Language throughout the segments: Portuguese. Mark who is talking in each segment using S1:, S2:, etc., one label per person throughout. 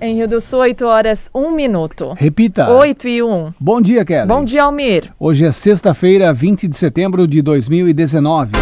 S1: Em Rio do Sul, 8 horas, 1 minuto.
S2: Repita.
S1: 8 e 1.
S2: Bom dia, Kelly.
S1: Bom dia, Almir.
S2: Hoje é sexta-feira, 20 de setembro de 2019.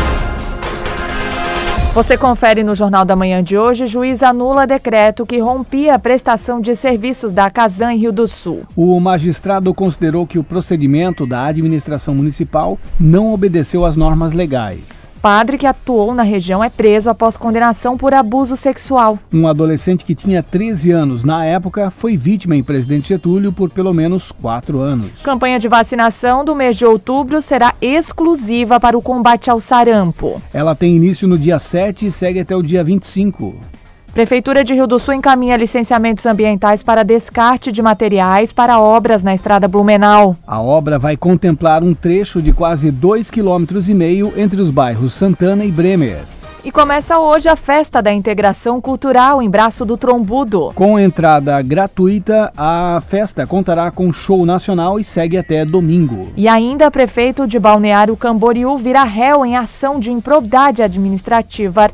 S1: Você confere no Jornal da Manhã de hoje, juiz anula decreto que rompia a prestação de serviços da Casan em Rio do Sul.
S2: O magistrado considerou que o procedimento da administração municipal não obedeceu às normas legais.
S1: Padre que atuou na região é preso após condenação por abuso sexual.
S2: Um adolescente que tinha 13 anos na época foi vítima em Presidente Getúlio por pelo menos quatro anos.
S1: Campanha de vacinação do mês de outubro será exclusiva para o combate ao sarampo.
S2: Ela tem início no dia 7 e segue até o dia 25.
S1: Prefeitura de Rio do Sul encaminha licenciamentos ambientais para descarte de materiais para obras na estrada Blumenau.
S2: A obra vai contemplar um trecho de quase 2,5 km entre os bairros Santana e Bremer.
S1: E começa hoje a festa da integração cultural em Braço do Trombudo.
S2: Com entrada gratuita, a festa contará com show nacional e segue até domingo.
S1: E ainda prefeito de Balneário Camboriú virá réu em ação de improbidade administrativa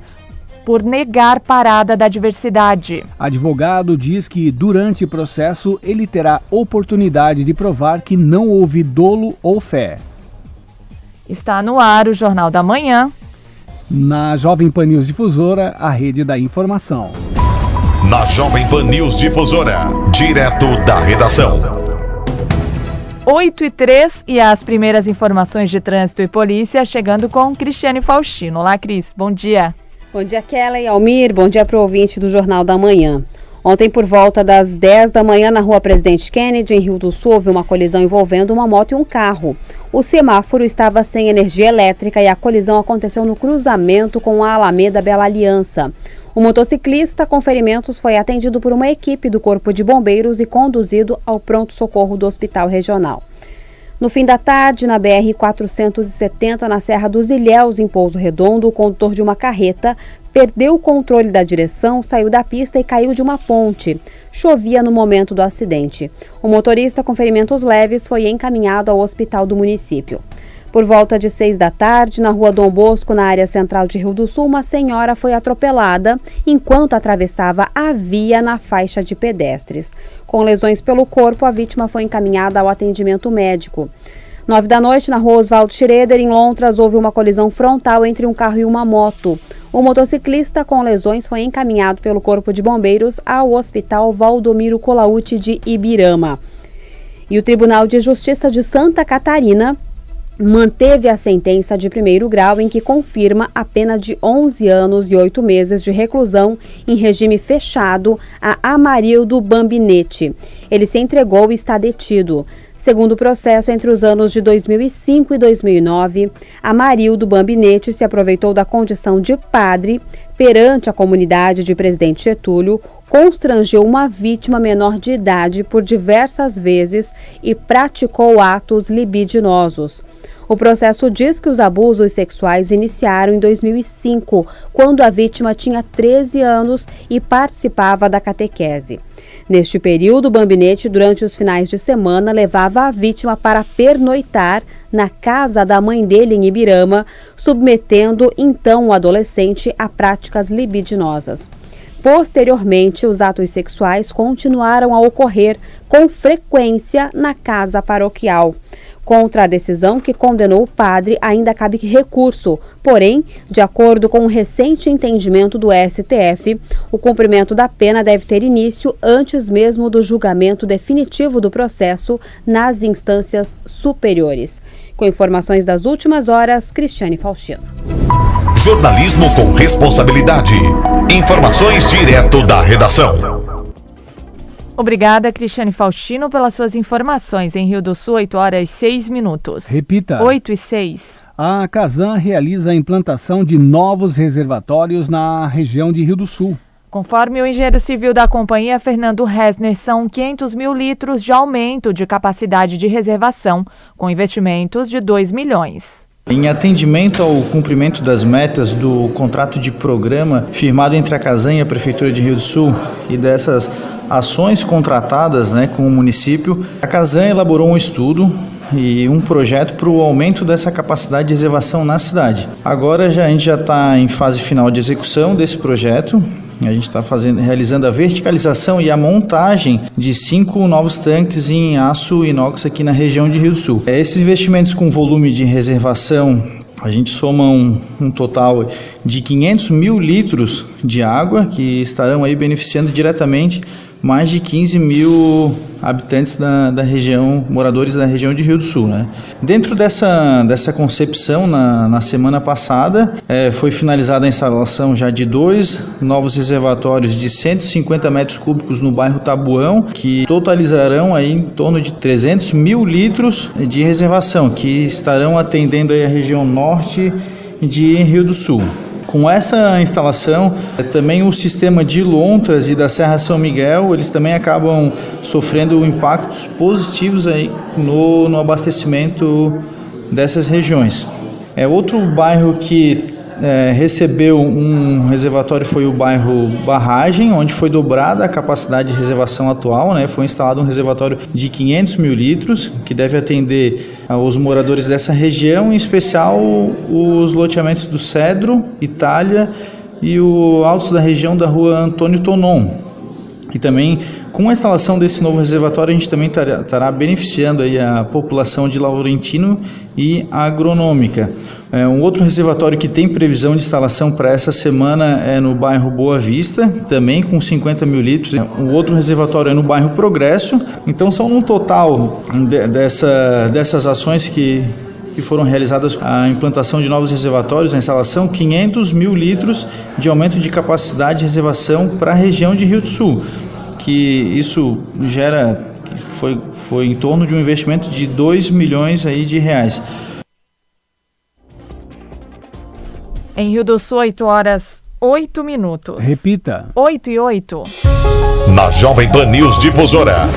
S1: por negar parada da diversidade.
S2: Advogado diz que durante o processo ele terá oportunidade de provar que não houve dolo ou fé.
S1: Está no ar o Jornal da Manhã.
S2: Na Jovem Pan News Difusora, a rede da informação.
S3: Na Jovem Pan News Difusora, direto da redação.
S1: 8 e 3 e as primeiras informações de trânsito e polícia chegando com Cristiane Faustino. Olá, Cris. Bom dia.
S4: Bom dia, Kelly Almir. Bom dia para o ouvinte do Jornal da Manhã. Ontem, por volta das 10 da manhã, na rua Presidente Kennedy, em Rio do Sul, houve uma colisão envolvendo uma moto e um carro. O semáforo estava sem energia elétrica e a colisão aconteceu no cruzamento com a Alameda Bela Aliança. O motociclista com ferimentos foi atendido por uma equipe do Corpo de Bombeiros e conduzido ao pronto-socorro do Hospital Regional. No fim da tarde, na BR-470, na Serra dos Ilhéus, em Pouso Redondo, o condutor de uma carreta perdeu o controle da direção, saiu da pista e caiu de uma ponte. Chovia no momento do acidente. O motorista com ferimentos leves foi encaminhado ao hospital do município. Por volta de seis da tarde, na rua Dom Bosco, na área central de Rio do Sul, uma senhora foi atropelada enquanto atravessava a via na faixa de pedestres. Com lesões pelo corpo, a vítima foi encaminhada ao atendimento médico. Nove da noite, na rua Oswaldo Schroeder, em Lontras, houve uma colisão frontal entre um carro e uma moto. O motociclista com lesões foi encaminhado pelo Corpo de Bombeiros ao Hospital Valdomiro Colaute de Ibirama. E o Tribunal de Justiça de Santa Catarina manteve a sentença de primeiro grau em que confirma a pena de 11 anos e 8 meses de reclusão em regime fechado a Amarildo Bambinete. Ele se entregou e está detido. Segundo o processo, entre os anos de 2005 e 2009, Amarildo Bambinete se aproveitou da condição de padre perante a comunidade de Presidente Getúlio, constrangeu uma vítima menor de idade por diversas vezes e praticou atos libidinosos. O processo diz que os abusos sexuais iniciaram em 2005, quando a vítima tinha 13 anos e participava da catequese. Neste período, o Bambinete, durante os finais de semana, levava a vítima para pernoitar na casa da mãe dele em Ibirama, submetendo então o adolescente a práticas libidinosas. Posteriormente, os atos sexuais continuaram a ocorrer com frequência na casa paroquial. Contra a decisão que condenou o padre, ainda cabe recurso. Porém, de acordo com o um recente entendimento do STF, o cumprimento da pena deve ter início antes mesmo do julgamento definitivo do processo nas instâncias superiores. Com informações das últimas horas, Cristiane Faustino.
S3: Jornalismo com responsabilidade. Informações direto da redação.
S1: Obrigada, Cristiane Faustino, pelas suas informações. Em Rio do Sul, 8 horas e 6 minutos.
S2: Repita.
S1: 8 e 6.
S2: A Casan realiza a implantação de novos reservatórios na região de Rio do Sul.
S1: Conforme o engenheiro civil da companhia, Fernando Resner, são 500 mil litros de aumento de capacidade de reservação, com investimentos de 2 milhões.
S5: Em atendimento ao cumprimento das metas do contrato de programa firmado entre a Casan e a Prefeitura de Rio do Sul e dessas ações contratadas né, com o município, a Casan elaborou um estudo e um projeto para o aumento dessa capacidade de reservação na cidade. Agora já, a gente já está em fase final de execução desse projeto. A gente está realizando a verticalização e a montagem de cinco novos tanques em aço inox aqui na região de Rio do Sul. É, esses investimentos com volume de reservação a gente soma um, um, total de 500 mil litros de água que estarão aí beneficiando diretamente mais de 15 mil habitantes da, da região, moradores da região de Rio do Sul. Né? Dentro dessa, dessa concepção, na, na semana passada, é, foi finalizada a instalação já de dois novos reservatórios de 150 metros cúbicos no bairro Tabuão, que totalizarão aí em torno de 300 mil litros de reservação, que estarão atendendo aí a região norte de Rio do Sul. Com essa instalação, também o sistema de lontras e da Serra São Miguel, eles também acabam sofrendo impactos positivos aí no, no abastecimento dessas regiões. É outro bairro que é, recebeu um reservatório foi o bairro Barragem, onde foi dobrada a capacidade de reservação atual. Né? Foi instalado um reservatório de 500 mil litros, que deve atender os moradores dessa região, em especial os loteamentos do Cedro, Itália e o Altos da região da rua Antônio Tonon. E também, com a instalação desse novo reservatório, a gente também estará beneficiando aí a população de Laurentino e agronômica. É, um outro reservatório que tem previsão de instalação para essa semana é no bairro Boa Vista, também com 50 mil litros. O outro reservatório é no bairro Progresso. Então, são um total de, dessa, dessas ações que que foram realizadas a implantação de novos reservatórios, a instalação 500 mil litros de aumento de capacidade de reservação para a região de Rio do Sul, que isso gera foi, foi em torno de um investimento de 2 milhões aí de reais.
S1: Em Rio do Sul, 8 horas 8 minutos.
S2: Repita.
S1: 8 e 8.
S3: Na Jovem Pan News Difusora.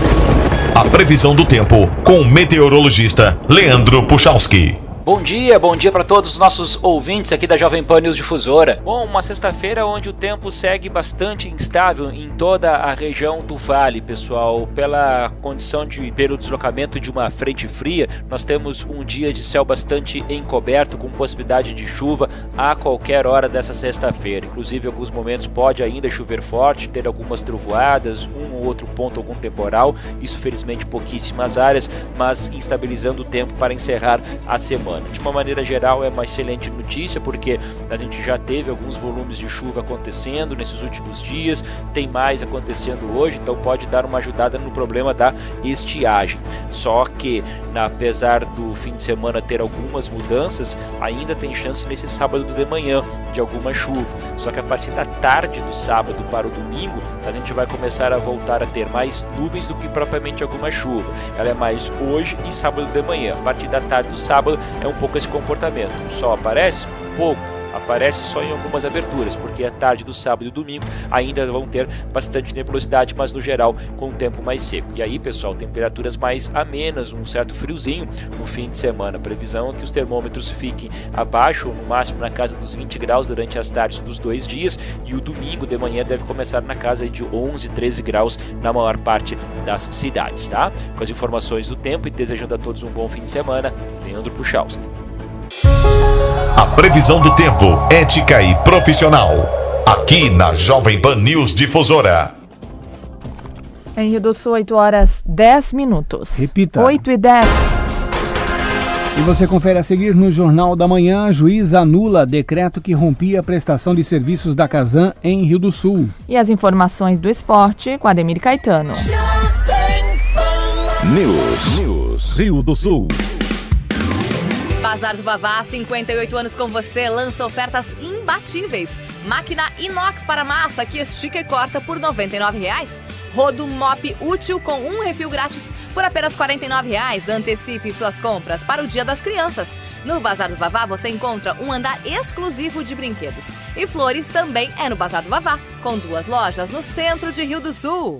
S3: A previsão do tempo com o meteorologista Leandro Puchalski.
S6: Bom dia, bom dia para todos os nossos ouvintes aqui da Jovem Pan News Difusora. Bom, uma sexta-feira onde o tempo segue bastante instável em toda a região do Vale, pessoal. Pela condição de pelo deslocamento de uma frente fria, nós temos um dia de céu bastante encoberto com possibilidade de chuva a qualquer hora dessa sexta-feira. Inclusive, em alguns momentos pode ainda chover forte, ter algumas trovoadas, um ou outro ponto algum temporal. Isso felizmente pouquíssimas áreas, mas instabilizando o tempo para encerrar a semana semana. De uma maneira geral, é uma excelente notícia porque a gente já teve alguns volumes de chuva acontecendo nesses últimos dias, tem mais acontecendo hoje, então pode dar uma ajudada no problema da estiagem. Só que, apesar do fim de semana ter algumas mudanças, ainda tem chance nesse sábado de manhã de alguma chuva. Só que a partir da tarde do sábado para o domingo, a gente vai começar a voltar a ter mais nuvens do que propriamente alguma chuva. Ela é mais hoje e sábado de manhã. A partir da tarde do sábado é um pouco esse comportamento. O sol aparece pouco, aparece só em algumas aberturas, porque a tarde do sábado e do domingo ainda vão ter bastante nebulosidade, mas no geral com o tempo mais seco. E aí, pessoal, temperaturas mais amenas, um certo friozinho no fim de semana. A previsão é que os termômetros fiquem abaixo, no máximo na casa dos 20 graus durante as tardes dos dois dias, e o domingo de manhã deve começar na casa de 11, 13 graus na maior parte das cidades, tá? Com as informações do tempo e desejando a todos um bom fim de semana, Leandro Puchalski.
S3: A previsão do tempo, ética e profissional. Aqui na Jovem Pan News Difusora.
S1: Em Rio do Sul, 8 horas 10 minutos.
S2: Repita.
S1: 8 e 10.
S2: E você confere a seguir no Jornal da Manhã, juiz anula decreto que rompia a prestação de serviços da Casan em Rio do Sul.
S1: E as informações do esporte com Ademir Caetano.
S3: News. News. Rio do Sul.
S7: Bazar do Vavá, 58 anos com você, lança ofertas imbatíveis. Máquina inox para massa que estica e corta por R$ 99,00. Rodo mop útil com um refil grátis por apenas R$ 49,00. Antecipe suas compras para o Dia das Crianças. No Bazar do Vavá você encontra um andar exclusivo de brinquedos. E flores também é no Bazar do Vavá, com duas lojas no centro de Rio do Sul.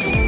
S8: Thank you.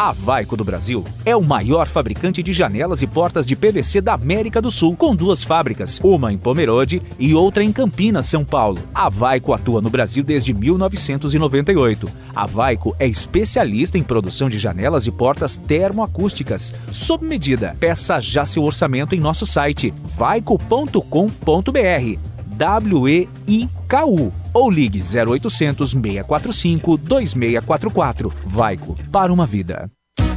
S9: A Vaico do Brasil é o maior fabricante de janelas e portas de PVC da América do Sul, com duas fábricas, uma em Pomerode e outra em Campinas, São Paulo. A Vaico atua no Brasil desde 1998. A Vaico é especialista em produção de janelas e portas termoacústicas, sob medida. Peça já seu orçamento em nosso site vaico.com.br. W-E-I-K-U ou ligue 0800 645 2644. Vaico, para uma vida.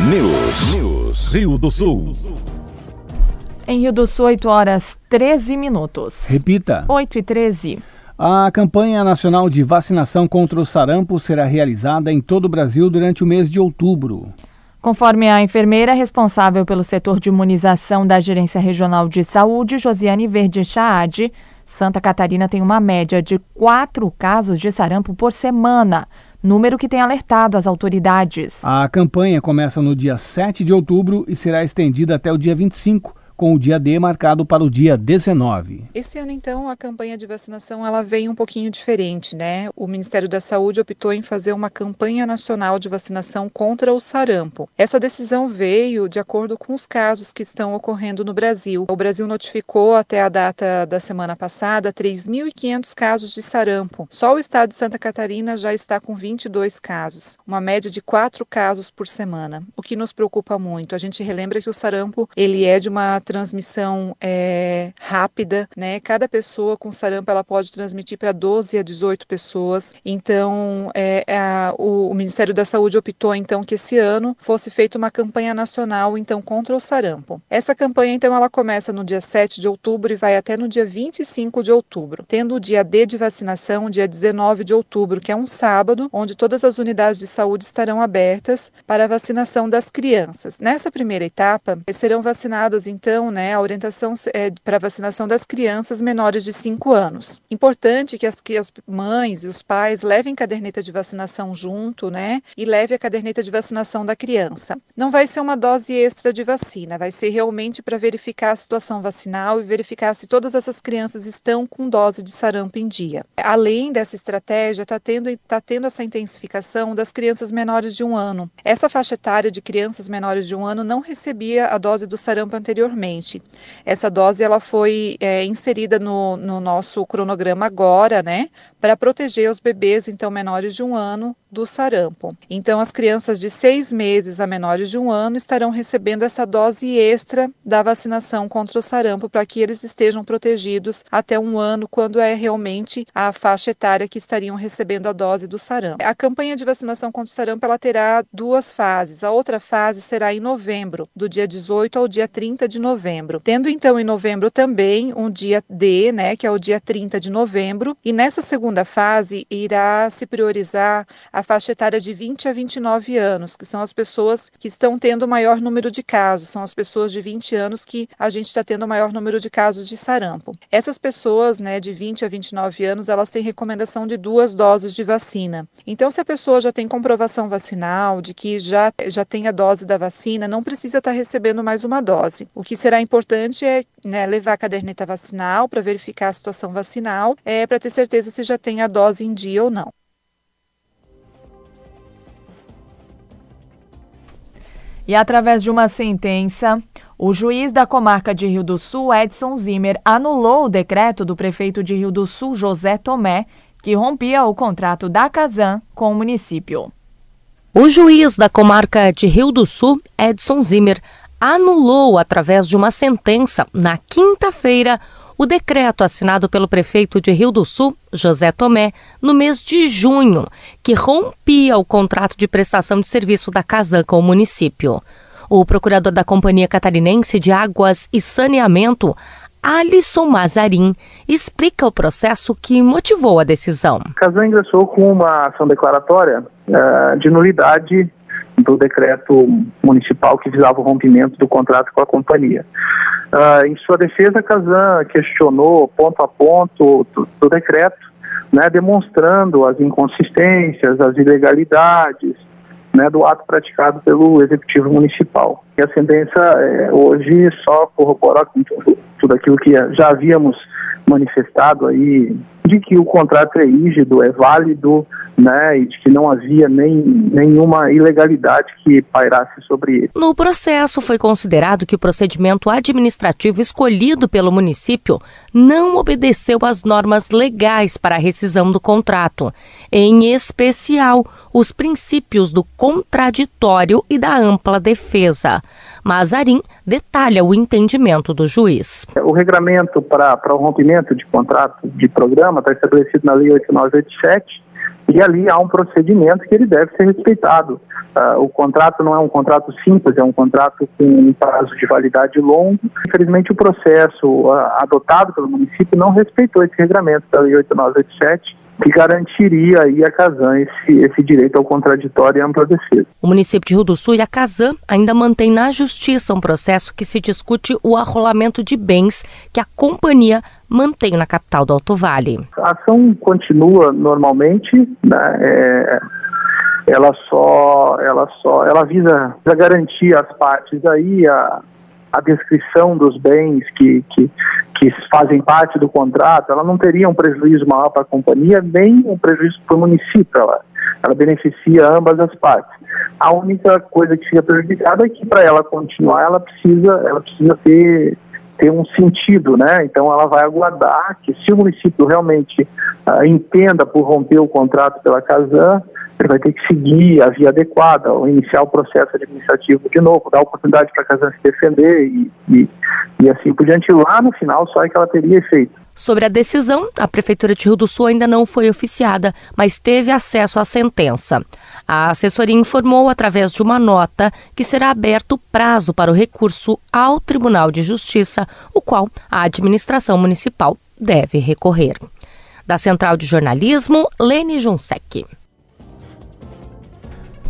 S3: News. News. Rio do Sul.
S1: Em Rio do Sul, 8 horas 13 minutos.
S2: Repita.
S1: 8 e 13.
S2: A campanha nacional de vacinação contra o sarampo será realizada em todo o Brasil durante o mês de outubro.
S1: Conforme a enfermeira responsável pelo setor de imunização da Gerência Regional de Saúde, Josiane Verde Chaade, Santa Catarina tem uma média de quatro casos de sarampo por semana, número que tem alertado as autoridades.
S2: A campanha começa no dia 7 de outubro e será estendida até o dia 25 com o dia D marcado para o dia 19.
S10: Esse ano, então, a campanha de vacinação ela vem um pouquinho diferente, né? O Ministério da Saúde optou em fazer uma campanha nacional de vacinação contra o sarampo. Essa decisão veio de acordo com os casos que estão ocorrendo no Brasil. O Brasil notificou até a data da semana passada 3.500 casos de sarampo. Só o estado de Santa Catarina já está com 22 casos, uma média de 4 casos por semana, o que nos preocupa muito. A gente relembra que o sarampo ele é de uma transmissão é, rápida, né? Cada pessoa com sarampo ela pode transmitir para 12 a 18 pessoas. Então, é, a, o, o, Ministério da Saúde optou então que esse ano fosse feita uma campanha nacional então contra o sarampo. Essa campanha então ela começa no dia 7 de outubro e vai até no dia 25 de outubro, tendo o dia D de vacinação, dia 19 de outubro, que é um sábado, onde todas as unidades de saúde estarão abertas para a vacinação das crianças. Nessa primeira etapa, serão vacinados então então, né, a orientação é para vacinação das crianças menores de 5 anos. Importante que as, que as mães e os pais levem caderneta de vacinação junto, né, e leve a caderneta de vacinação da criança. Não vai ser uma dose extra de vacina, vai ser realmente para verificar a situação vacinal e verificar se todas essas crianças estão com dose de sarampo em dia. Além dessa estratégia, está tendo, tá tendo essa intensificação das crianças menores de um ano. Essa faixa etária de crianças menores de um ano não recebia a dose do sarampo anteriormente anteriormente. Essa dose ela foi é, inserida no, no nosso cronograma agora, né, para proteger os bebês então menores de um ano do sarampo. Então, as crianças de seis meses a menores de um ano estarão recebendo essa dose extra da vacinação contra o sarampo para que eles estejam protegidos até um ano, quando é realmente a faixa etária que estariam recebendo a dose do sarampo. A campanha de vacinação contra o sarampo ela terá duas fases. A outra fase será em novembro, do dia 18 ao dia 30 de novembro novembro. Tendo então em novembro também um dia D, né, que é o dia 30 de novembro, e nessa segunda fase irá se priorizar a faixa etária de 20 a 29 anos, que são as pessoas que estão tendo o maior número de casos, são as pessoas de 20 anos que a gente está tendo o maior número de casos de sarampo. Essas pessoas, né, de 20 a 29 anos, elas têm recomendação de duas doses de vacina. Então, se a pessoa já tem comprovação vacinal de que já, já tem a dose da vacina, não precisa estar recebendo mais uma dose. O que será importante é né, levar a caderneta vacinal para verificar a situação vacinal, é, para ter certeza se já tem a dose em dia ou não.
S1: E através de uma sentença, o juiz da comarca de Rio do Sul, Edson Zimmer, anulou o decreto do prefeito de Rio do Sul, José Tomé, que rompia o contrato da Casan com o município.
S11: O juiz da comarca de Rio do Sul, Edson Zimmer, anulou, através de uma sentença, na quinta-feira, o decreto assinado pelo prefeito de Rio do Sul, José Tomé, no mês de junho, que rompia o contrato de prestação de serviço da Casan com o município. O procurador da Companhia Catarinense de Águas e Saneamento, Alisson Mazarim, explica o processo que motivou a decisão.
S12: A Casan ingressou com uma ação declaratória uh, de nulidade do decreto municipal que visava o rompimento do contrato com a companhia. Uh, em sua defesa, a Casan questionou ponto a ponto do, do decreto, né, demonstrando as inconsistências, as ilegalidades né, do ato praticado pelo Executivo Municipal. E a sentença é, hoje só corrobora com tudo, tudo aquilo que já havíamos manifestado aí, de que o contrato é rígido, é válido, né, e de que não havia nem, nenhuma ilegalidade que pairasse sobre ele.
S11: No processo, foi considerado que o procedimento administrativo escolhido pelo município não obedeceu às normas legais para a rescisão do contrato, em especial os princípios do contraditório e da ampla defesa. Mazarim detalha o entendimento do juiz.
S12: O regramento para, para o rompimento de contrato de programa está estabelecido na Lei 8987 e ali há um procedimento que ele deve ser respeitado. Uh, o contrato não é um contrato simples, é um contrato com um prazo de validade longo. Infelizmente, o processo uh, adotado pelo município não respeitou esse regramento da Lei 8987 que garantiria aí a Casan esse, esse direito ao contraditório e ampla defesa.
S11: O município de Rio do Sul e a Casan ainda mantém na justiça um processo que se discute o arrolamento de bens que a companhia mantém na capital do Alto Vale.
S12: A ação continua normalmente, né? É, ela só, ela só, ela visa, visa garantir as partes aí a, a descrição dos bens que, que, que fazem parte do contrato, ela não teria um prejuízo maior para a companhia, nem um prejuízo para o município. Ela, ela beneficia ambas as partes. A única coisa que fica prejudicada é que para ela continuar, ela precisa, ela precisa ter, ter um sentido, né? Então ela vai aguardar que se o município realmente uh, entenda por romper o contrato pela Casan, ele vai ter que seguir a via adequada, ou iniciar o processo administrativo de novo, dar oportunidade para a Casan se defender e, e, e assim por diante. Lá no final, só é que ela teria efeito.
S11: Sobre a decisão, a Prefeitura de Rio do Sul ainda não foi oficiada, mas teve acesso à sentença. A assessoria informou, através de uma nota, que será aberto prazo para o recurso ao Tribunal de Justiça, o qual a administração municipal deve recorrer. Da Central de Jornalismo, Lene Junsec.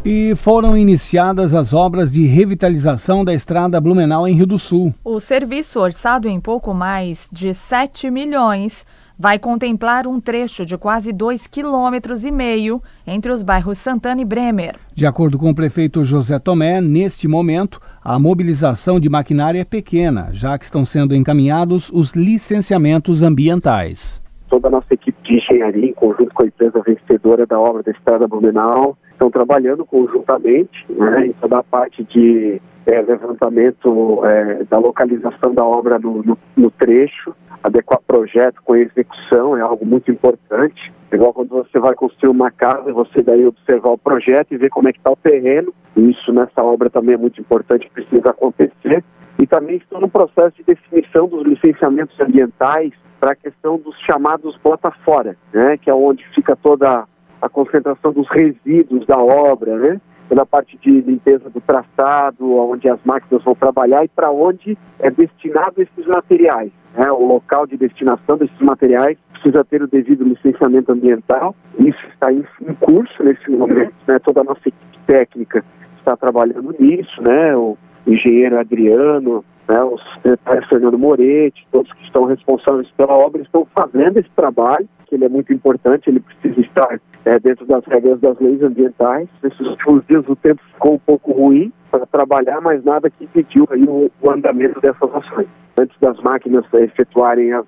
S2: E foram iniciadas as obras de revitalização da estrada Blumenau em Rio do Sul.
S1: O serviço, orçado em pouco mais de 7 milhões, vai contemplar um trecho de quase 2,5 km e meio entre os bairros Santana e Bremer.
S2: De acordo com o prefeito José Tomé, neste momento, a mobilização de maquinária é pequena, já que estão sendo encaminhados os licenciamentos ambientais.
S13: Toda a nossa equipe de engenharia, em conjunto com a empresa vencedora da obra da Estrada Blumenau, estão trabalhando conjuntamente né, em toda a parte de é, levantamento é, da localização da obra no, no, no, trecho, adequar projeto com execução é algo muito importante. Igual quando você vai construir uma casa, você daí observar o projeto e ver como é que está o terreno. Isso nessa obra também é muito importante, precisa acontecer. E também estou no processo de definição dos licenciamentos ambientais para a questão dos chamados bota fora, né, que é onde fica toda a concentração dos resíduos da obra, né? pela parte de limpeza do traçado, onde as máquinas vão trabalhar e para onde é destinado esses materiais. Né? O local de destinação desses materiais precisa ter o devido licenciamento ambiental. Isso está em, em curso nesse momento. Né? Toda a nossa equipe técnica está trabalhando nisso, né? O engenheiro Adriano, né? o secretário Fernando Moretti, todos que estão responsáveis pela obra estão fazendo esse trabalho, que ele é muito importante, ele precisa estar é, dentro das regras das leis ambientais. Nesses últimos dias o tempo ficou um pouco ruim para trabalhar, mas nada que impediu aí o, o andamento dessas ações. Antes das máquinas é, efetuarem os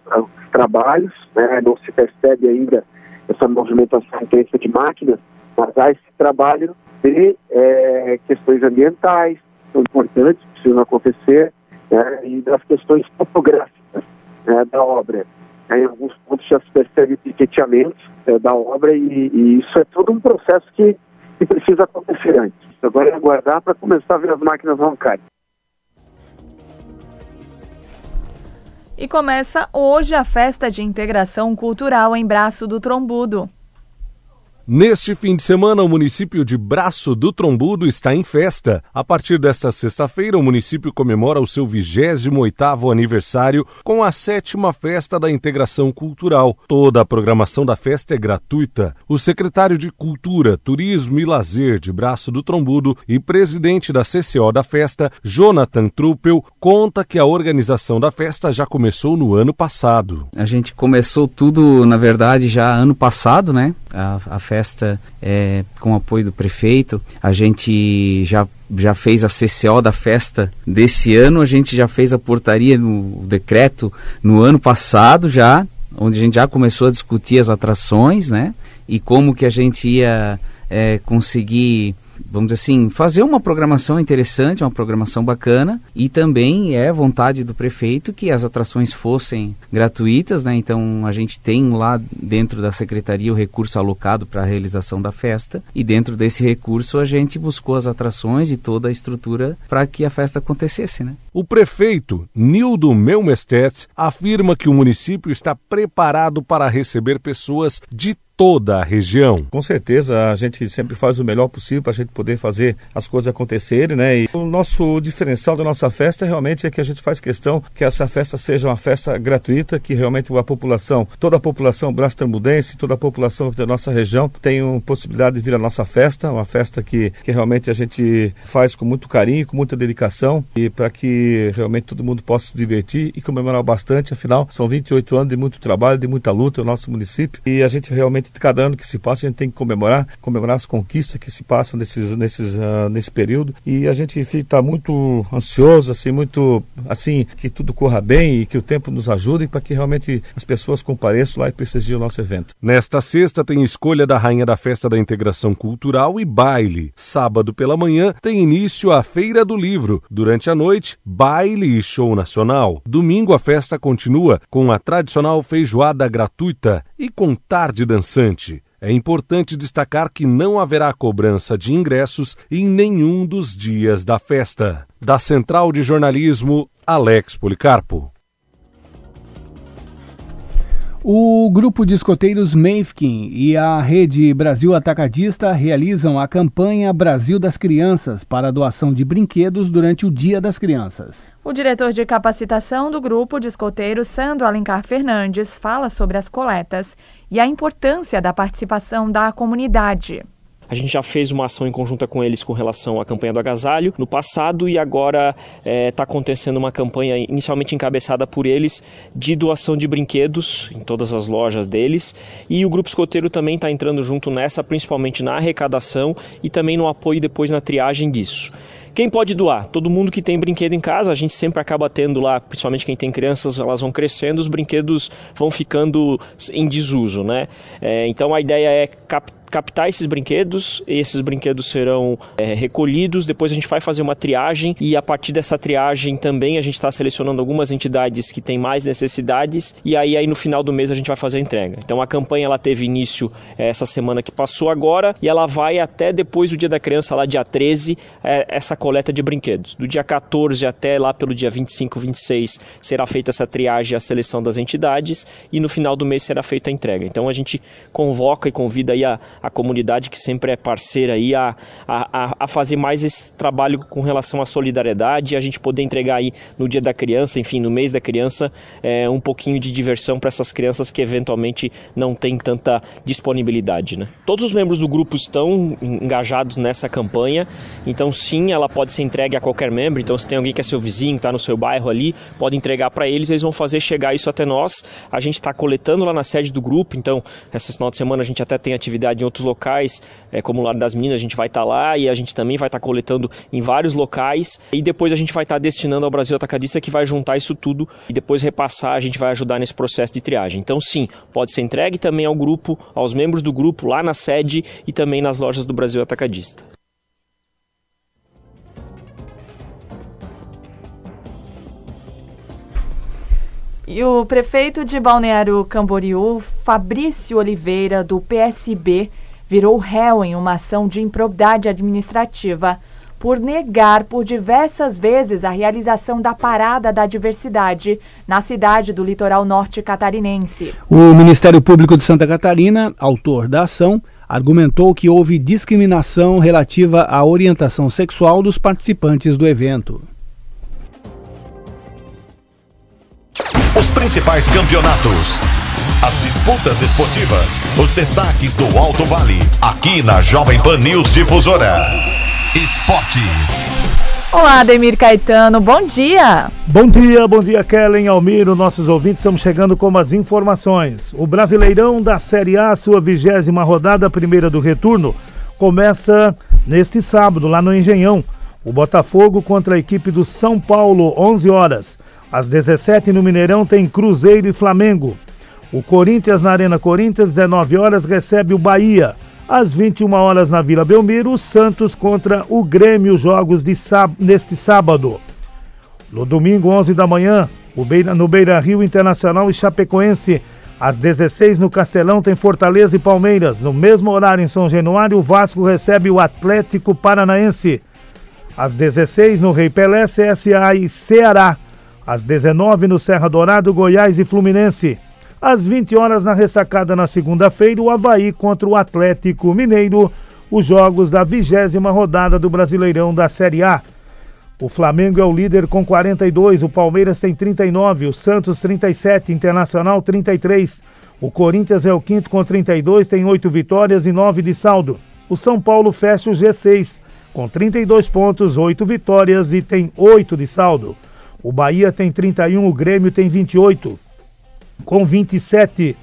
S13: trabalhos, né, não se percebe ainda essa movimentação intensa de máquinas, mas há esse trabalho de é, questões ambientais, são importantes, precisam acontecer, né, e das questões topográficas né, da obra. Em alguns pontos já se percebe piqueteamento é, da obra e, e, isso é todo um processo que, que precisa acontecer antes. Agora é aguardar para começar a ver as máquinas roncarem.
S1: E começa hoje a festa de integração cultural em Braço do Trombudo.
S14: Neste fim de semana, o município de Braço do Trombudo está em festa. A partir desta sexta-feira, o município comemora o seu 28º aniversário com a sétima festa da integração cultural. Toda a programação da festa é gratuita. O secretário de Cultura, Turismo e Lazer de Braço do Trombudo e presidente da CCO da festa, Jonathan Truppel, conta que a organização da festa já começou no ano passado.
S15: A gente começou tudo, na verdade, já ano passado, né? A, a festa festa é, com apoio do prefeito. A gente já já fez a CCO da festa desse ano, a gente já fez a portaria no decreto no ano passado já, onde a gente já começou a discutir as atrações, né? E como que a gente ia é, conseguir vamos dizer assim, fazer uma programação interessante, uma programação bacana e também é vontade do prefeito que as atrações fossem gratuitas, né? Então a gente tem lá dentro da secretaria o recurso alocado para a realização da festa e dentro desse recurso a gente buscou as atrações e toda a estrutura para que a festa acontecesse, né?
S14: O prefeito Nildo Melmestet afirma que o município está preparado para receber pessoas de toda a região.
S16: Com certeza, a gente sempre faz o melhor possível para a gente poder fazer as coisas acontecerem, né? E o nosso diferencial da nossa festa realmente é que a gente faz questão que essa festa seja uma festa gratuita, que realmente a população, toda a população brastambudense, toda a população da nossa região tenha possibilidade de vir à nossa festa, uma festa que, que realmente a gente faz com muito carinho, com muita dedicação e para que realmente todo mundo possa se divertir e comemorar bastante, afinal, são 28 anos de muito trabalho, de muita luta no nosso município e a gente realmente cada ano que se passa a gente tem que comemorar, comemorar as conquistas que se passam nesses, nesses, uh, nesse período e a gente está muito ansioso, assim, muito assim, que tudo corra bem e que o tempo nos ajude para que realmente as pessoas compareçam lá e prestigiem o nosso evento.
S14: Nesta sexta tem escolha da Rainha da Festa da Integração Cultural e baile. Sábado pela manhã tem início a Feira do Livro. Durante a noite, baile e show nacional. Domingo a festa continua com a tradicional feijoada gratuita e com tarde dançante interessante. É importante destacar que não haverá cobrança de ingressos em nenhum dos dias da festa. Da Central de Jornalismo, Alex Policarpo.
S2: O grupo de escoteiros Mafkin e a rede Brasil Atacadista realizam a campanha Brasil das Crianças para a doação de brinquedos durante o Dia das Crianças.
S1: O diretor de capacitação do grupo de escoteiros, Sandro Alencar Fernandes, fala sobre as coletas e a importância da participação da comunidade.
S17: A gente já fez uma ação em conjunta com eles com relação à campanha do agasalho no passado e agora está é, tá acontecendo uma campanha inicialmente encabeçada por eles de doação de brinquedos em todas as lojas deles e o grupo escoteiro também está entrando junto nessa, principalmente na arrecadação e também no apoio depois na triagem disso. Quem pode doar? Todo mundo que tem brinquedo em casa, a gente sempre acaba tendo lá, principalmente quem tem crianças, elas vão crescendo, os brinquedos vão ficando em desuso, né? É, então a ideia é captar captar esses brinquedos, esses brinquedos serão é, recolhidos, depois a gente vai fazer uma triagem e a partir dessa triagem também a gente está selecionando algumas entidades que têm mais necessidades e aí, aí no final do mês a gente vai fazer a entrega. Então a campanha ela teve início é, essa semana que passou agora e ela vai até depois do dia da criança, lá dia 13, é, essa coleta de brinquedos. Do dia 14 até lá pelo dia 25, 26 será feita essa triagem e a seleção das entidades e no final do mês será feita a entrega. Então a gente convoca e convida aí a, a comunidade que sempre é parceira aí a, a, a fazer mais esse trabalho com relação à solidariedade e a gente poder entregar aí no dia da criança, enfim, no mês da criança, é, um pouquinho de diversão para essas crianças que eventualmente não têm tanta disponibilidade. Né? Todos os membros do grupo estão engajados nessa campanha, então sim, ela pode ser entregue a qualquer membro. Então, se tem alguém que é seu vizinho, está no seu bairro ali, pode entregar para eles, eles vão fazer chegar isso até nós. A gente está coletando lá na sede do grupo, então, essa final de semana a gente até tem atividade em outros locais, é, como o Lar das Minas, a gente vai estar tá lá e a gente também vai estar tá coletando em vários locais. E depois a gente vai estar tá destinando ao Brasil Atacadista que vai juntar isso tudo e depois repassar, a gente vai ajudar nesse processo de triagem. Então, sim, pode ser entregue também ao grupo, aos membros do grupo lá na sede e também nas lojas do Brasil Atacadista.
S1: E o prefeito de Balneário Camboriú, Fabrício Oliveira, do PSB, virou réu em uma ação de improbidade administrativa por negar por diversas vezes a realização da Parada da Diversidade na cidade do litoral norte catarinense.
S2: O Ministério Público de Santa Catarina, autor da ação, argumentou que houve discriminação relativa à orientação sexual dos participantes do evento.
S3: Os principais campeonatos. As disputas esportivas. Os destaques do Alto Vale. Aqui na Jovem Pan News Difusora. Esporte.
S1: Olá, Ademir Caetano, bom dia.
S18: Bom dia, bom dia, Kellen, Almiro, nossos ouvintes. Estamos chegando com as informações. O Brasileirão da Série A, sua vigésima rodada, primeira do retorno, começa neste sábado, lá no Engenhão. O Botafogo contra a equipe do São Paulo, 11 horas. Às 17 no Mineirão tem Cruzeiro e Flamengo. O Corinthians na Arena Corinthians, 19 horas, recebe o Bahia. Às 21 horas na Vila Belmiro, o Santos contra o Grêmio, jogos de neste sábado. No domingo, 11 da manhã, Beira, no Beira Rio Internacional e Chapecoense. Às 16 no Castelão tem Fortaleza e Palmeiras. No mesmo horário em São Januário, o Vasco recebe o Atlético Paranaense. Às 16 no Rei Pelé, CSA e Ceará. Às 19 no Serra Dourado, Goiás e Fluminense. Às 20 horas na ressacada na segunda-feira, o Havaí contra o Atlético Mineiro, os jogos da vigésima rodada do Brasileirão da Série A. O Flamengo é o líder com 42, o Palmeiras tem 39, o Santos 37, Internacional 33. O Corinthians é o quinto com 32, tem 8 vitórias e 9 de saldo. O São Paulo fecha o G6 com 32 pontos, 8 vitórias e tem 8 de saldo. O Bahia tem 31, o Grêmio tem 28. Com 27,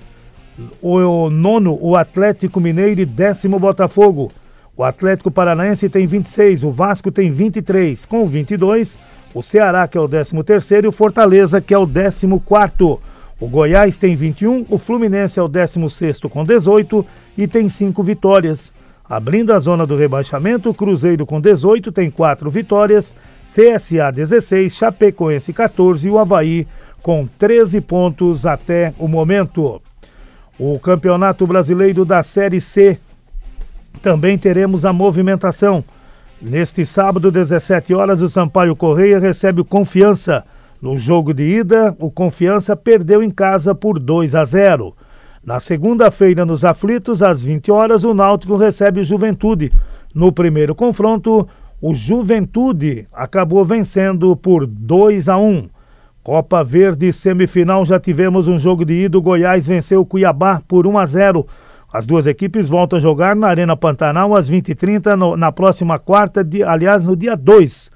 S18: o nono, o Atlético Mineiro e décimo Botafogo. O Atlético Paranaense tem 26, o Vasco tem 23. Com 22, o Ceará, que é o 13 terceiro, e o Fortaleza, que é o 14 quarto. O Goiás tem 21, o Fluminense é o 16 com 18 e tem 5 vitórias. Abrindo a zona do rebaixamento, o Cruzeiro com 18 tem 4 vitórias CSA 16, Chapecoense 14 e o Havaí com 13 pontos até o momento. O Campeonato Brasileiro da Série C também teremos a movimentação. Neste sábado, 17 horas, o Sampaio Correia recebe o Confiança. No jogo de ida, o Confiança perdeu em casa por 2 a 0. Na segunda-feira, nos aflitos, às 20 horas, o Náutico recebe o Juventude. No primeiro confronto, o Juventude acabou vencendo por 2 a 1. Copa Verde semifinal já tivemos um jogo de ida, o Goiás venceu o Cuiabá por 1 a 0. As duas equipes voltam a jogar na Arena Pantanal às 20h30 na próxima quarta, de, aliás, no dia 2.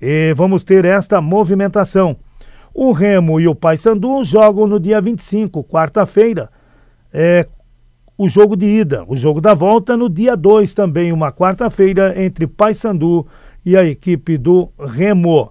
S18: E vamos ter esta movimentação. O Remo e o Paysandu jogam no dia 25, quarta-feira, é, o jogo de ida. O jogo da volta no dia 2 também, uma quarta-feira, entre Paysandu e a equipe do Remo.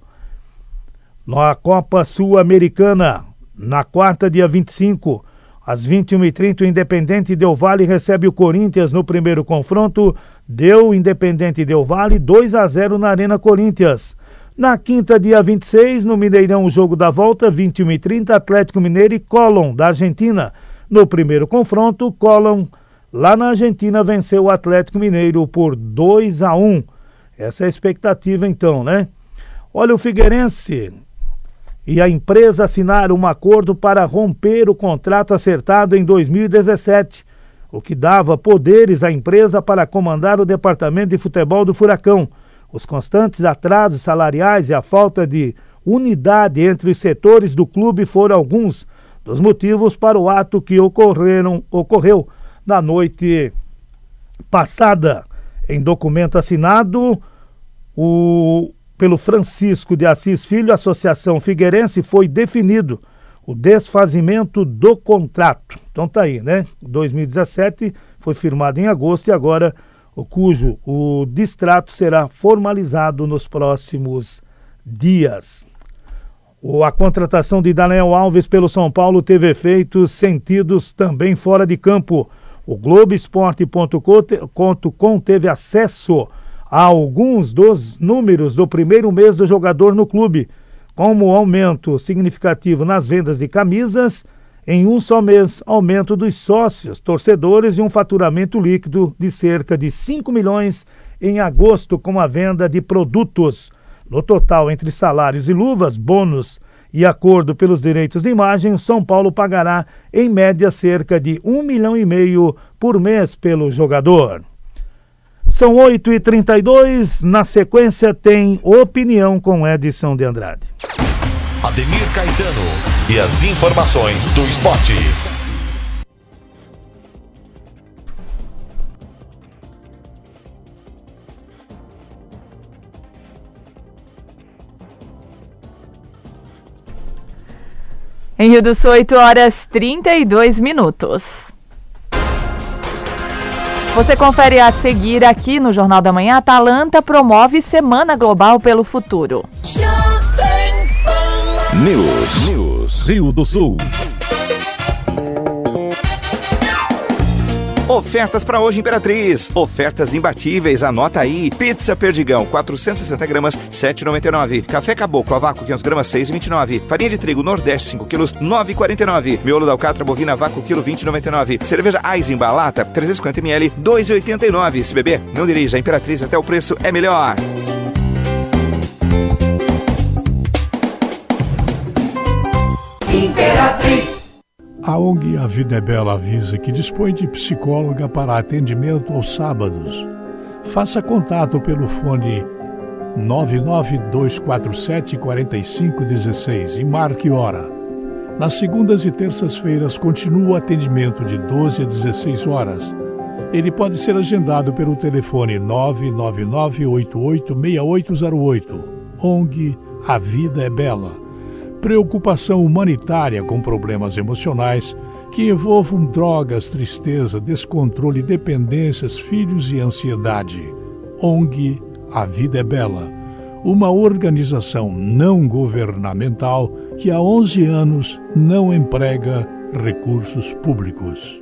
S18: Na Copa Sul-Americana, na quarta, dia 25, às 21h30, o Independente Del Vale recebe o Corinthians no primeiro confronto. Deu Independente Del Vale 2 a 0 na Arena Corinthians. Na quinta, dia 26, no Mineirão, o jogo da volta, 21h30, Atlético Mineiro e Colón, da Argentina. No primeiro confronto, Colón, lá na Argentina, venceu o Atlético Mineiro por 2 a 1. Essa é a expectativa então, né? Olha, o Figueirense e a empresa assinaram um acordo para romper o contrato acertado em 2017. o que dava poderes à empresa para comandar o departamento de futebol do Furacão. Os constantes atrasos salariais e a falta de unidade entre os setores do clube foram alguns dos motivos para o ato que ocorreram, ocorreu na noite passada. Em documento assinado o, pelo Francisco de Assis Filho, Associação Figueirense, foi definido o desfazimento do contrato. Então tá aí, né? 2017 foi firmado em agosto e agora o cujo o distrato será formalizado nos próximos dias. O, a contratação de Daniel Alves pelo São Paulo teve efeitos sentidos também fora de campo. O Globoesporte.com teve acesso alguns dos números do primeiro mês do jogador no clube, como aumento significativo nas vendas de camisas, em um só mês, aumento dos sócios, torcedores e um faturamento líquido de cerca de 5 milhões em agosto com a venda de produtos. No total, entre salários e luvas, bônus e acordo pelos direitos de imagem, o São Paulo pagará, em média, cerca de um milhão e meio por mês pelo jogador. São 8h32, na sequência tem opinião com Edson de Andrade.
S3: Ademir Caetano e as informações do esporte.
S1: Em Rio do Sul, 8 horas 32 minutos. Você confere a seguir aqui no Jornal da Manhã. Atalanta promove Semana Global pelo Futuro.
S3: News. News. Rio do Sul.
S19: Ofertas para hoje, Imperatriz. Ofertas imbatíveis, anota aí. Pizza Perdigão, 460 gramas, 7,99. Café Caboclo, a vácuo, 500 gramas, 6,29. Farinha de trigo Nordeste, 5 quilos, 9,49. Miolo da alcatra bovina, vácuo, quilo, 20,99. Cerveja Eisenbahn, lata, 350 ml, 2,89. Se beber, não dirija. Imperatriz até o preço é melhor.
S20: A ONG A Vida é Bela avisa que dispõe de psicóloga para atendimento aos sábados. Faça contato pelo fone 99247 4516 e marque hora. Nas segundas e terças-feiras continua o atendimento de 12 a 16 horas. Ele pode ser agendado pelo telefone 999886808. ONG A Vida é Bela preocupação humanitária com problemas emocionais que envolvam drogas, tristeza, descontrole, dependências, filhos e ansiedade. ONG A Vida é Bela, uma organização não governamental que há 11 anos não emprega recursos públicos.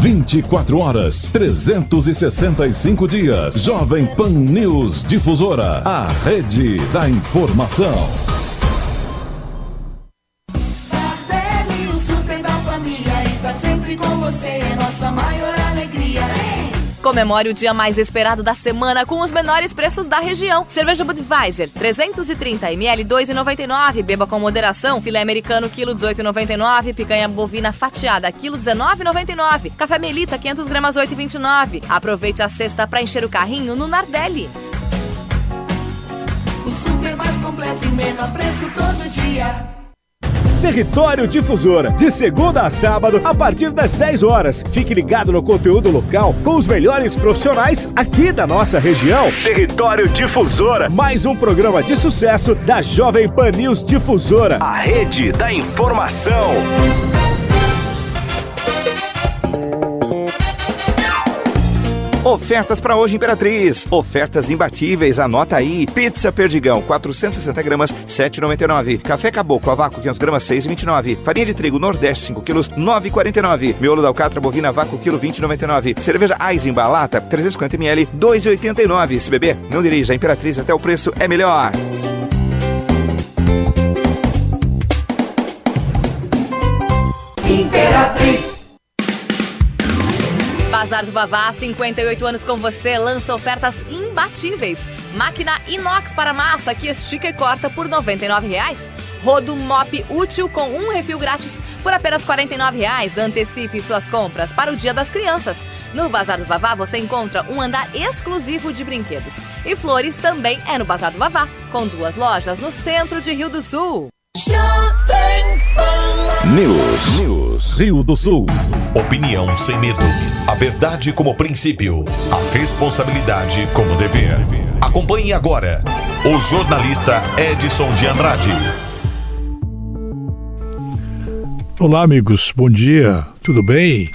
S3: 24 horas, 365 dias. Jovem Pan News Difusora, a rede da informação.
S7: Comemore o dia mais esperado da semana com os menores preços da região. Cerveja Budweiser, 330 ml, 2,99. Beba com moderação. Filé americano, quilo 18,99. Picanha bovina fatiada, quilo 19,99. Café Melita, 500 gramas, 8,29. Aproveite a cesta para encher o carrinho no Nardelli.
S20: O super mais completo e menor preço todo dia.
S21: Território Difusora, de segunda a sábado, a partir das 10 horas. Fique ligado no conteúdo local com os melhores profissionais aqui da nossa região. Território Difusora, mais um programa de sucesso da Jovem Pan News Difusora, a rede da informação.
S19: Ofertas para hoje, Imperatriz. Ofertas imbatíveis, anota aí. Pizza Perdigão, 460 gramas, 7,99. Café Caboclo, a vácuo, 500 gramas, 6,29. Farinha de trigo Nordeste, 5 quilos, 9,49. Miolo da alcatra bovina, vácuo, quilo, 20,99. Cerveja Eisenbahn, lata, 350 ml, 2,89. Se beber, não dirija. Imperatriz, até o preço é melhor.
S7: Bazar do Vavá, 58 anos com você, lança ofertas imbatíveis. Máquina inox para massa que estica e corta por R$ 99,00. Rodo Mop útil com um refil grátis por apenas R$ 49,00. Antecipe suas compras para o Dia das Crianças. No Bazar do Vavá você encontra um andar exclusivo de brinquedos. E flores também é no Bazar do Vavá, com duas lojas no centro de Rio do Sul.
S3: News. News. Rio do Sul.
S22: Opinião sem medo. A verdade como princípio. A responsabilidade como dever. Acompanhe agora o jornalista Edson de Andrade.
S20: Olá, amigos. Bom dia. Tudo bem?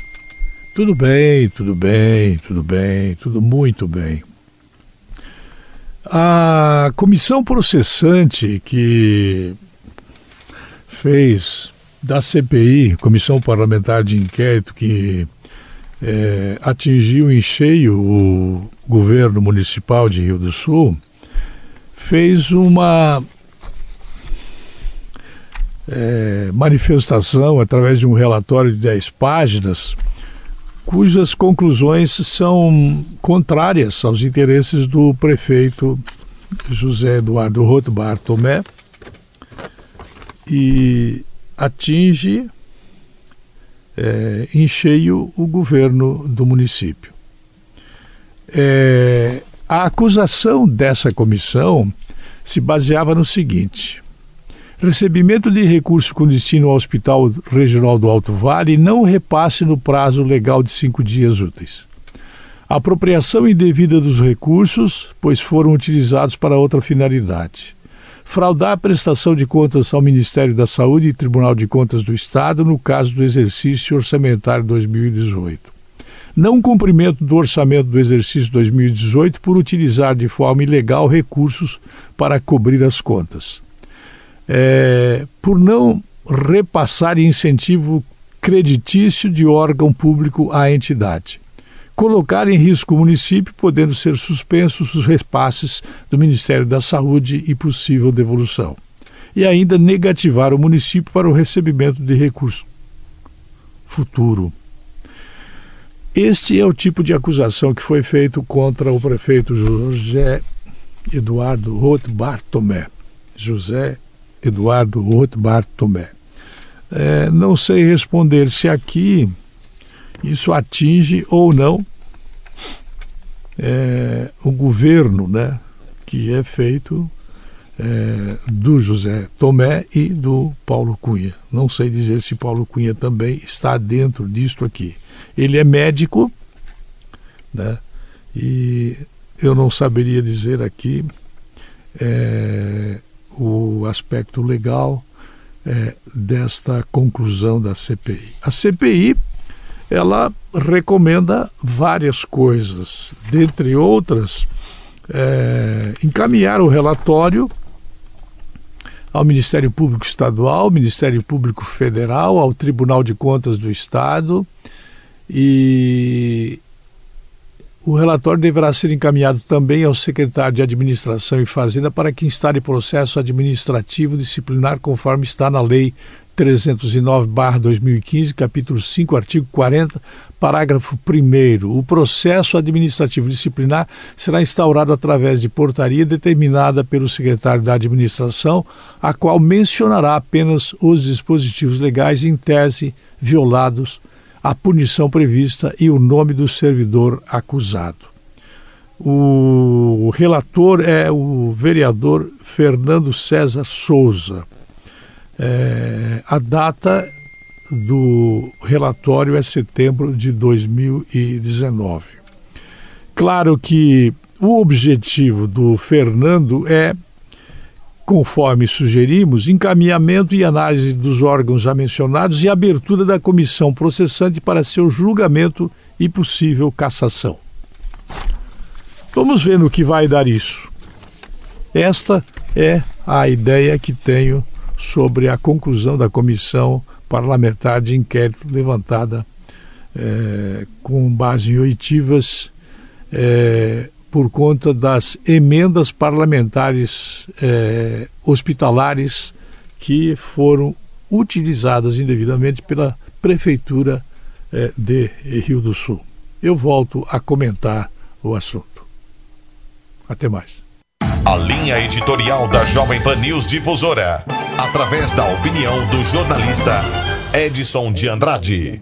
S20: Tudo bem, tudo bem, tudo bem, tudo muito bem. A comissão processante que fez da CPI, Comissão Parlamentar de Inquérito, que é, atingiu em cheio o governo municipal de Rio do Sul, fez uma é, manifestação através de um relatório de 10 páginas, cujas conclusões são contrárias aos interesses do prefeito José Eduardo Rothbar Tomé e atinge é, em cheio o governo do município. É, a acusação dessa comissão se baseava no seguinte: recebimento de recurso com destino ao Hospital Regional do Alto Vale não repasse no prazo legal de cinco dias úteis. Apropriação indevida dos recursos, pois foram utilizados para outra finalidade fraudar a prestação de contas ao Ministério da Saúde e Tribunal de Contas do Estado no caso do exercício orçamentário 2018. Não cumprimento do orçamento do exercício 2018 por utilizar de forma ilegal recursos para cobrir as contas. É, por não repassar incentivo creditício de órgão público à entidade colocar em risco o município, podendo ser suspensos os repasses do Ministério da Saúde e possível devolução. E ainda negativar o município para o recebimento de recurso futuro. Este é o tipo de acusação que foi feito contra o prefeito José Eduardo Roth Bartomé. José Eduardo Roth Bartomé. É, não sei responder se aqui isso atinge ou não é, o governo, né, que é feito é, do José Tomé e do Paulo Cunha. Não sei dizer se Paulo Cunha também está dentro disto aqui. Ele é médico, né, e eu não saberia dizer aqui é, o aspecto legal é, desta conclusão da CPI. A CPI ela recomenda várias coisas, dentre outras, é, encaminhar o relatório ao Ministério Público Estadual, Ministério Público Federal, ao Tribunal de Contas do Estado e o relatório deverá ser encaminhado também ao secretário de Administração e Fazenda para que instale processo administrativo disciplinar conforme está na Lei 309-2015, capítulo 5, artigo 40, parágrafo 1. O processo administrativo disciplinar será instaurado através de portaria determinada pelo secretário da Administração, a qual mencionará apenas os dispositivos legais em tese violados, a punição prevista e o nome do servidor acusado. O relator é o vereador Fernando César Souza. É, a data do relatório é setembro de 2019. Claro que o objetivo do Fernando é, conforme sugerimos, encaminhamento e análise dos órgãos já mencionados e abertura da comissão processante para seu julgamento e possível cassação. Vamos ver no que vai dar isso. Esta é a ideia que tenho sobre a conclusão da comissão parlamentar de inquérito levantada é, com base em oitivas é, por conta das emendas parlamentares é, hospitalares que foram utilizadas indevidamente pela Prefeitura de Rio do Sul. Eu volto a comentar o assunto. Até mais.
S22: A linha editorial da Jovem Pan News Difusora, através da opinião do jornalista Edson de Andrade.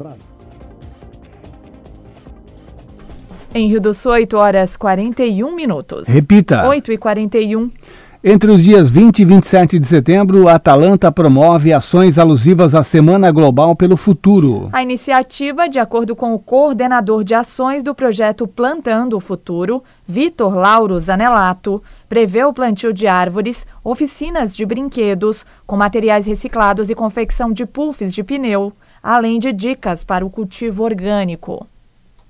S1: Em Rio do Sul, 8 horas 41 minutos.
S2: Repita.
S1: 8 e 41.
S2: Entre os dias 20 e 27 de setembro, a Atalanta promove ações alusivas à Semana Global pelo Futuro.
S1: A iniciativa, de acordo com o coordenador de ações do projeto Plantando o Futuro, Vitor Lauro Zanelato, prevê o plantio de árvores, oficinas de brinquedos, com materiais reciclados e confecção de puffs de pneu, além de dicas para o cultivo orgânico.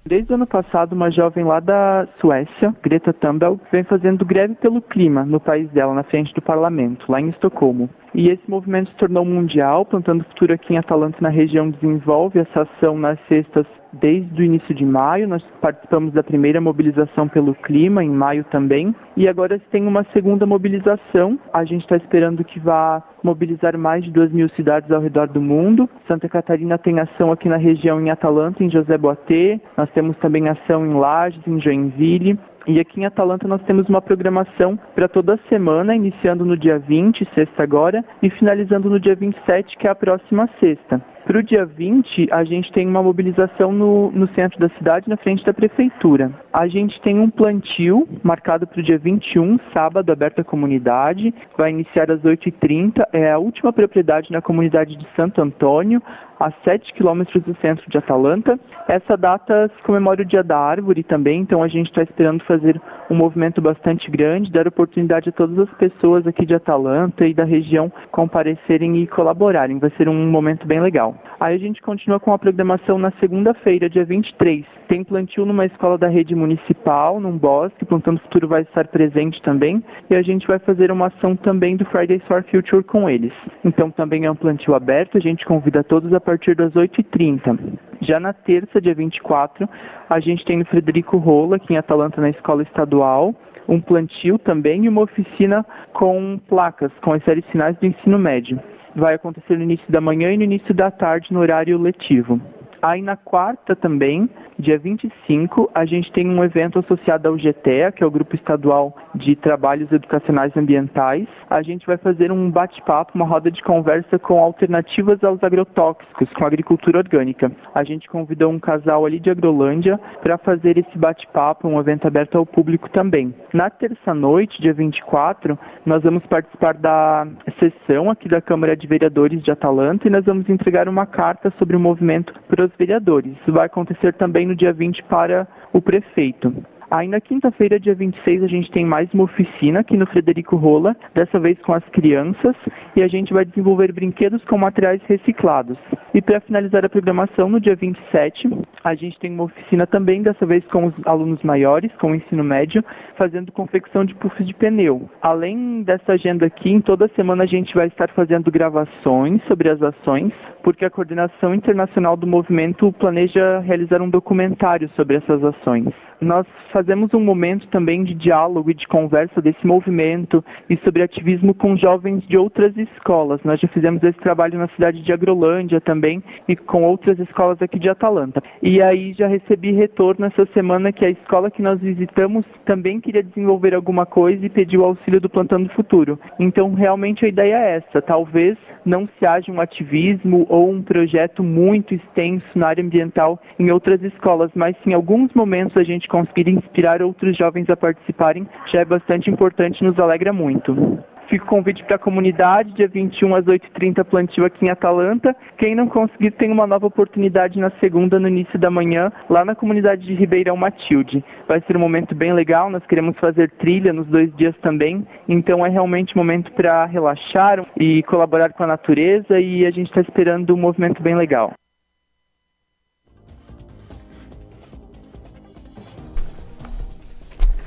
S23: Desde o ano passado, uma jovem lá da Suécia, Greta Thunberg, vem fazendo greve pelo clima no país dela, na frente do parlamento, lá em Estocolmo. E esse movimento se tornou mundial, Plantando Futuro aqui em Atalanta, na região, desenvolve essa ação nas sextas desde o início de maio. Nós participamos da primeira mobilização pelo clima, em maio também. E agora tem uma segunda mobilização. A gente está esperando que vá mobilizar mais de 2 mil cidades ao redor do mundo. Santa Catarina tem ação aqui na região em Atalanta, em José Boatê. Nós temos também ação em Lages, em Joinville. E aqui em Atalanta nós temos uma programação para toda semana, iniciando no dia 20, sexta agora, e finalizando no dia 27, que é a próxima sexta. Para o dia 20, a gente tem uma mobilização no, no centro da cidade, na frente da prefeitura. A gente tem um plantio marcado para o dia 21, sábado, aberto à comunidade. Vai iniciar às 8h30. É a última propriedade na comunidade de Santo Antônio, a 7 quilômetros do centro de Atalanta. Essa data se comemora o Dia da Árvore também, então a gente está esperando fazer um movimento bastante grande, dar oportunidade a todas as pessoas aqui de Atalanta e da região comparecerem e colaborarem. Vai ser um momento bem legal. Aí a gente continua com a programação na segunda-feira, dia 23. Tem plantio numa escola da rede municipal, num bosque, Plantando Futuro vai estar presente também. E a gente vai fazer uma ação também do Fridays for Future com eles. Então também é um plantio aberto, a gente convida todos a partir das 8h30. Já na terça, dia 24, a gente tem no Frederico Rola, aqui em Atalanta, na escola estadual, um plantio também e uma oficina com placas, com as séries finais do ensino médio vai acontecer no início da manhã e no início da tarde, no horário letivo. Aí na quarta também, dia 25, a gente tem um evento associado ao GTEA, que é o Grupo Estadual de Trabalhos Educacionais Ambientais. A gente vai fazer um bate-papo, uma roda de conversa com alternativas aos agrotóxicos, com agricultura orgânica. A gente convidou um casal ali de Agrolândia para fazer esse bate-papo, um evento aberto ao público também. Na terça-noite, dia 24, nós vamos participar da sessão aqui da Câmara de Vereadores de Atalanta e nós vamos entregar uma carta sobre o movimento para os vereadores. Isso vai acontecer também no dia 20 para o prefeito. Aí na quinta-feira, dia 26, a gente tem mais uma oficina aqui no Frederico Rola, dessa vez com as crianças, e a gente vai desenvolver brinquedos com materiais reciclados. E para finalizar a programação, no dia 27, a gente tem uma oficina também, dessa vez com os alunos maiores, com o ensino médio, fazendo confecção de puffs de pneu. Além dessa agenda aqui, em toda semana a gente vai estar fazendo gravações sobre as ações, porque a coordenação internacional do movimento planeja realizar um documentário sobre essas ações. Nós fazemos um momento também de diálogo e de conversa desse movimento e sobre ativismo com jovens de outras escolas. Nós já fizemos esse trabalho na cidade de Agrolândia também e com outras escolas aqui de Atalanta. E aí já recebi retorno essa semana que a escola que nós visitamos também queria desenvolver alguma coisa e pediu auxílio do Plantando Futuro. Então realmente a ideia é essa, talvez não se haja um ativismo ou um projeto muito extenso na área ambiental em outras escolas, mas se em alguns momentos a gente conseguir inspirar outros jovens a participarem, já é bastante importante e nos alegra muito. Fica o convite para a comunidade, dia 21 às 8h30, plantio aqui em Atalanta. Quem não conseguir tem uma nova oportunidade na segunda, no início da manhã, lá na comunidade de Ribeirão Matilde. Vai ser um momento bem legal, nós queremos fazer trilha nos dois dias também, então é realmente um momento para relaxar e colaborar com a natureza e a gente está esperando um movimento bem legal.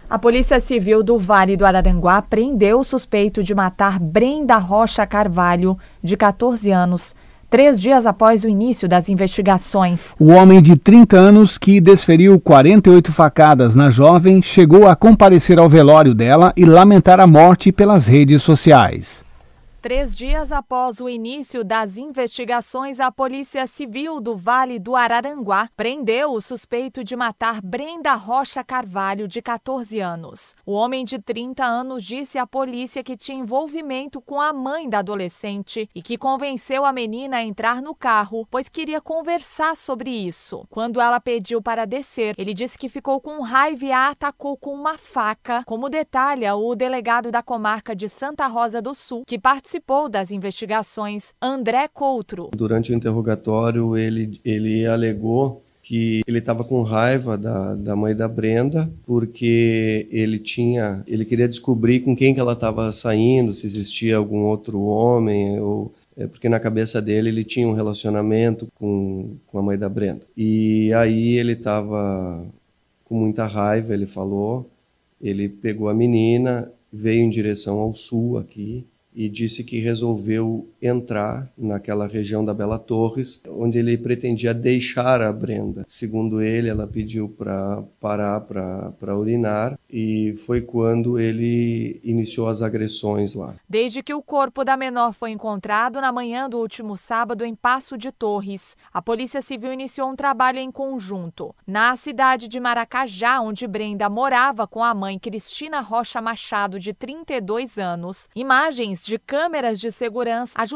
S1: A Polícia Civil do Vale do Araranguá prendeu o suspeito de matar Brenda Rocha Carvalho, de 14 anos, três dias após o início das investigações.
S2: O homem de 30 anos que desferiu 48 facadas na jovem chegou a comparecer ao velório dela e lamentar a morte pelas redes sociais.
S1: Três dias após o início das investigações, a Polícia Civil do Vale do Araranguá prendeu o suspeito de matar Brenda Rocha Carvalho, de 14 anos. O homem de 30 anos disse à polícia que tinha envolvimento com a mãe da adolescente e que convenceu a menina a entrar no carro, pois queria conversar sobre isso. Quando ela pediu para descer, ele disse que ficou com raiva e a atacou com uma faca, como detalha o delegado da comarca de Santa Rosa do Sul, que participou participou das investigações, André Coutro.
S24: Durante o interrogatório, ele, ele alegou que ele estava com raiva da, da mãe da Brenda porque ele tinha ele queria descobrir com quem que ela estava saindo se existia algum outro homem ou é porque na cabeça dele ele tinha um relacionamento com, com a mãe da Brenda e aí ele estava com muita raiva ele falou ele pegou a menina veio em direção ao sul aqui e disse que resolveu entrar naquela região da Bela Torres, onde ele pretendia deixar a Brenda. Segundo ele, ela pediu para parar para urinar e foi quando ele iniciou as agressões lá.
S1: Desde que o corpo da menor foi encontrado na manhã do último sábado em Passo de Torres, a Polícia Civil iniciou um trabalho em conjunto. Na cidade de Maracajá, onde Brenda morava com a mãe Cristina Rocha Machado, de 32 anos, imagens de câmeras de segurança ajudaram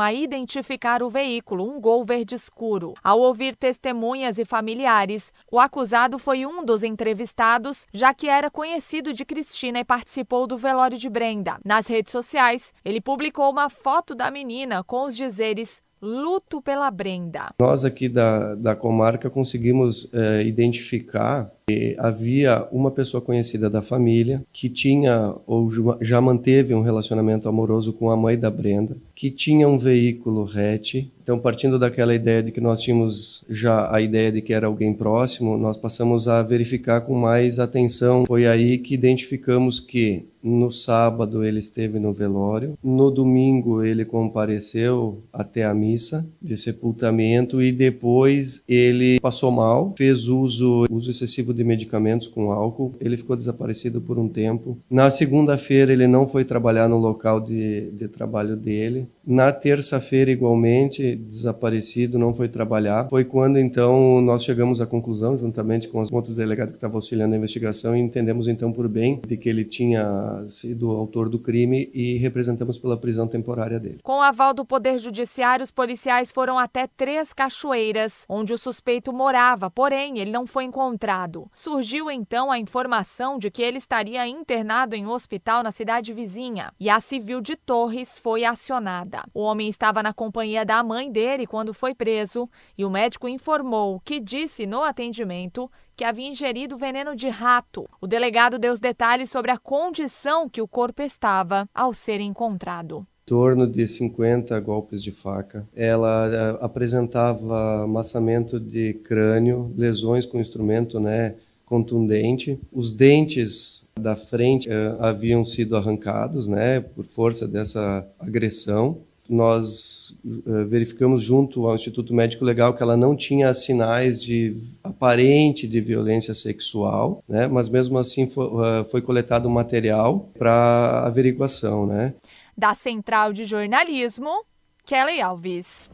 S1: a identificar o veículo, um Gol verde escuro. Ao ouvir testemunhas e familiares, o acusado foi um dos entrevistados, já que era conhecido de Cristina e participou do velório de Brenda. Nas redes sociais, ele publicou uma foto da menina com os dizeres Luto pela Brenda.
S24: Nós aqui da, da comarca conseguimos é, identificar que havia uma pessoa conhecida da família que tinha ou já manteve um relacionamento amoroso com a mãe da Brenda, que tinha um veículo hatch. Então, partindo daquela ideia de que nós tínhamos já a ideia de que era alguém próximo, nós passamos a verificar com mais atenção. Foi aí que identificamos que no sábado ele esteve no velório, no domingo ele compareceu até a missa de sepultamento e depois ele passou mal, fez uso, uso excessivo de medicamentos com álcool, ele ficou desaparecido por um tempo. Na segunda-feira ele não foi trabalhar no local de, de trabalho dele. Na terça-feira igualmente desaparecido, não foi trabalhar. Foi quando então nós chegamos à conclusão, juntamente com os outros delegados que estavam auxiliando a investigação, e entendemos então por bem de que ele tinha sido autor do crime e representamos pela prisão temporária dele.
S1: Com o aval do Poder Judiciário, os policiais foram até Três Cachoeiras, onde o suspeito morava, porém ele não foi encontrado. Surgiu então a informação de que ele estaria internado em um hospital na cidade vizinha e a civil de Torres foi acionada. O homem estava na companhia da mãe dele quando foi preso e o médico informou que disse no atendimento que havia ingerido veneno de rato. O delegado deu os detalhes sobre a condição que o corpo estava ao ser encontrado
S24: torno de 50 golpes de faca. Ela uh, apresentava amassamento de crânio, lesões com instrumento né, contundente. Os dentes da frente uh, haviam sido arrancados né, por força dessa agressão nós uh, verificamos junto ao Instituto Médico Legal que ela não tinha sinais de aparente de violência sexual, né? Mas mesmo assim foi, uh, foi coletado material para averiguação, né?
S1: Da Central de Jornalismo, Kelly Alves.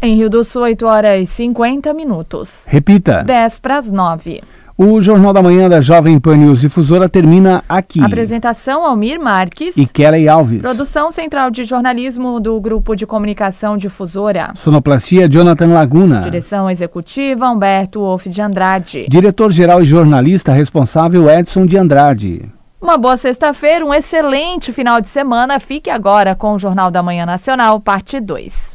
S1: Em Rio do Sul, 8 horas e 50 minutos.
S2: Repita.
S1: 10 para as 9.
S2: O Jornal da Manhã da Jovem Pan News Difusora termina aqui.
S1: Apresentação Almir Marques
S2: e Kelly Alves.
S1: Produção Central de Jornalismo do Grupo de Comunicação Difusora.
S2: Sonoplastia Jonathan Laguna.
S1: Direção Executiva Humberto Wolff de Andrade.
S2: Diretor-Geral e jornalista responsável Edson de Andrade.
S1: Uma boa sexta-feira, um excelente final de semana. Fique agora com o Jornal da Manhã Nacional, parte 2.